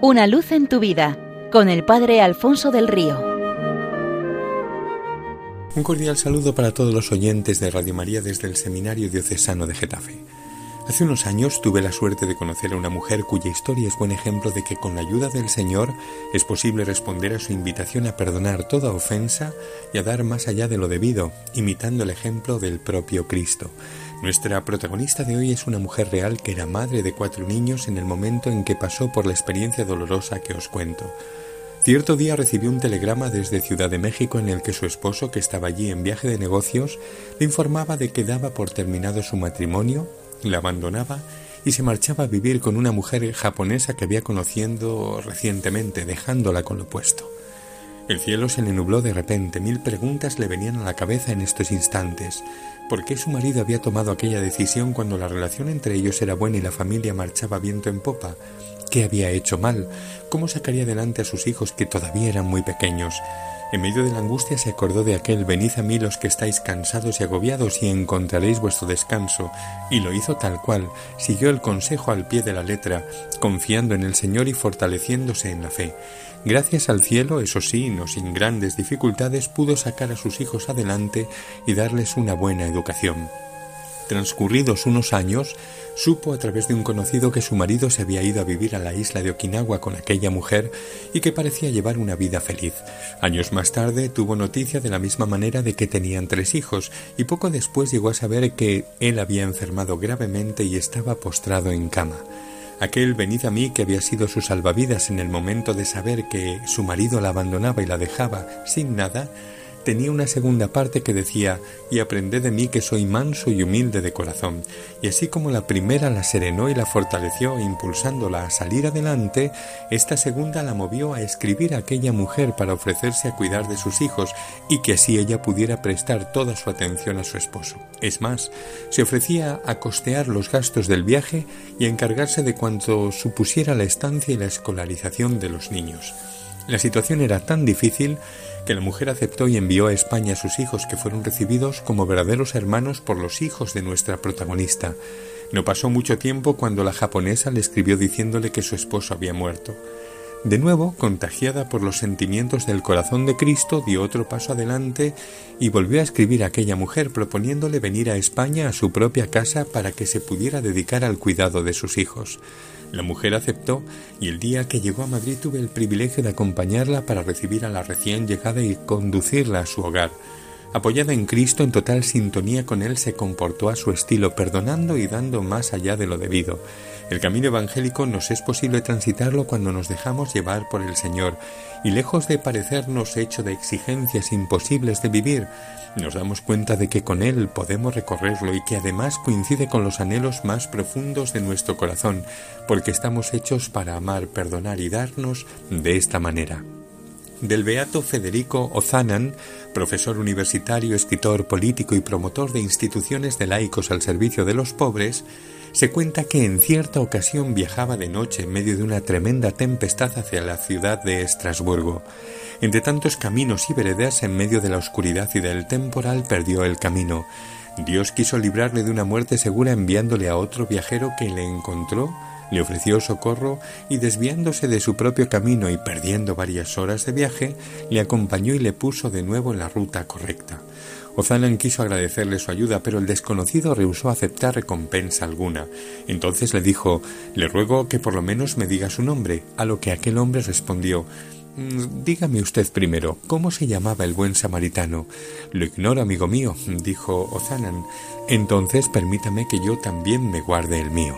Una luz en tu vida con el Padre Alfonso del Río. Un cordial saludo para todos los oyentes de Radio María desde el Seminario Diocesano de Getafe. Hace unos años tuve la suerte de conocer a una mujer cuya historia es buen ejemplo de que con la ayuda del Señor es posible responder a su invitación a perdonar toda ofensa y a dar más allá de lo debido, imitando el ejemplo del propio Cristo. Nuestra protagonista de hoy es una mujer real que era madre de cuatro niños en el momento en que pasó por la experiencia dolorosa que os cuento. Cierto día recibió un telegrama desde Ciudad de México en el que su esposo, que estaba allí en viaje de negocios, le informaba de que daba por terminado su matrimonio la abandonaba y se marchaba a vivir con una mujer japonesa que había conociendo recientemente, dejándola con lo puesto. El cielo se le nubló de repente, mil preguntas le venían a la cabeza en estos instantes. ¿Por qué su marido había tomado aquella decisión cuando la relación entre ellos era buena y la familia marchaba viento en popa? ¿Qué había hecho mal? ¿Cómo sacaría adelante a sus hijos que todavía eran muy pequeños? En medio de la angustia se acordó de aquel venid a mí los que estáis cansados y agobiados y encontraréis vuestro descanso, y lo hizo tal cual, siguió el consejo al pie de la letra, confiando en el Señor y fortaleciéndose en la fe. Gracias al cielo, eso sí, no sin grandes dificultades, pudo sacar a sus hijos adelante y darles una buena educación. Transcurridos unos años, supo a través de un conocido que su marido se había ido a vivir a la isla de Okinawa con aquella mujer y que parecía llevar una vida feliz. Años más tarde tuvo noticia de la misma manera de que tenían tres hijos y poco después llegó a saber que él había enfermado gravemente y estaba postrado en cama. Aquel venid a mí que había sido su salvavidas en el momento de saber que su marido la abandonaba y la dejaba sin nada, tenía una segunda parte que decía, y aprended de mí que soy manso y humilde de corazón. Y así como la primera la serenó y la fortaleció, impulsándola a salir adelante, esta segunda la movió a escribir a aquella mujer para ofrecerse a cuidar de sus hijos y que así ella pudiera prestar toda su atención a su esposo. Es más, se ofrecía a costear los gastos del viaje y a encargarse de cuanto supusiera la estancia y la escolarización de los niños. La situación era tan difícil que la mujer aceptó y envió a España a sus hijos que fueron recibidos como verdaderos hermanos por los hijos de nuestra protagonista. No pasó mucho tiempo cuando la japonesa le escribió diciéndole que su esposo había muerto. De nuevo, contagiada por los sentimientos del corazón de Cristo, dio otro paso adelante y volvió a escribir a aquella mujer proponiéndole venir a España a su propia casa para que se pudiera dedicar al cuidado de sus hijos. La mujer aceptó y el día que llegó a Madrid tuve el privilegio de acompañarla para recibir a la recién llegada y conducirla a su hogar. Apoyada en Cristo, en total sintonía con Él, se comportó a su estilo, perdonando y dando más allá de lo debido. El camino evangélico nos es posible transitarlo cuando nos dejamos llevar por el Señor, y lejos de parecernos hecho de exigencias imposibles de vivir, nos damos cuenta de que con Él podemos recorrerlo y que además coincide con los anhelos más profundos de nuestro corazón, porque estamos hechos para amar, perdonar y darnos de esta manera del beato Federico Ozanan, profesor universitario, escritor político y promotor de instituciones de laicos al servicio de los pobres, se cuenta que en cierta ocasión viajaba de noche en medio de una tremenda tempestad hacia la ciudad de Estrasburgo. Entre tantos caminos y veredas en medio de la oscuridad y del temporal perdió el camino. Dios quiso librarle de una muerte segura enviándole a otro viajero que le encontró le ofreció socorro y desviándose de su propio camino y perdiendo varias horas de viaje, le acompañó y le puso de nuevo en la ruta correcta. Ozanan quiso agradecerle su ayuda, pero el desconocido rehusó aceptar recompensa alguna. Entonces le dijo Le ruego que por lo menos me diga su nombre, a lo que aquel hombre respondió mm, Dígame usted primero, ¿cómo se llamaba el buen samaritano? Lo ignoro, amigo mío, dijo Ozanan. Entonces permítame que yo también me guarde el mío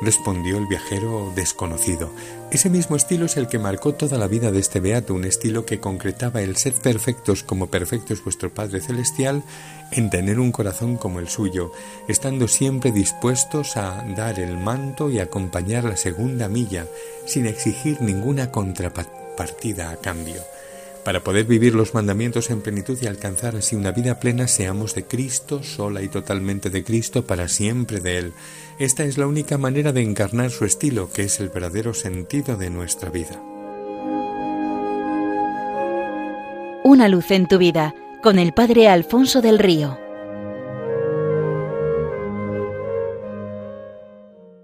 respondió el viajero desconocido. Ese mismo estilo es el que marcó toda la vida de este beato, un estilo que concretaba el ser perfectos como perfecto es vuestro Padre Celestial, en tener un corazón como el suyo, estando siempre dispuestos a dar el manto y acompañar la segunda milla, sin exigir ninguna contrapartida a cambio. Para poder vivir los mandamientos en plenitud y alcanzar así una vida plena, seamos de Cristo, sola y totalmente de Cristo, para siempre de Él. Esta es la única manera de encarnar su estilo, que es el verdadero sentido de nuestra vida. Una luz en tu vida, con el Padre Alfonso del Río.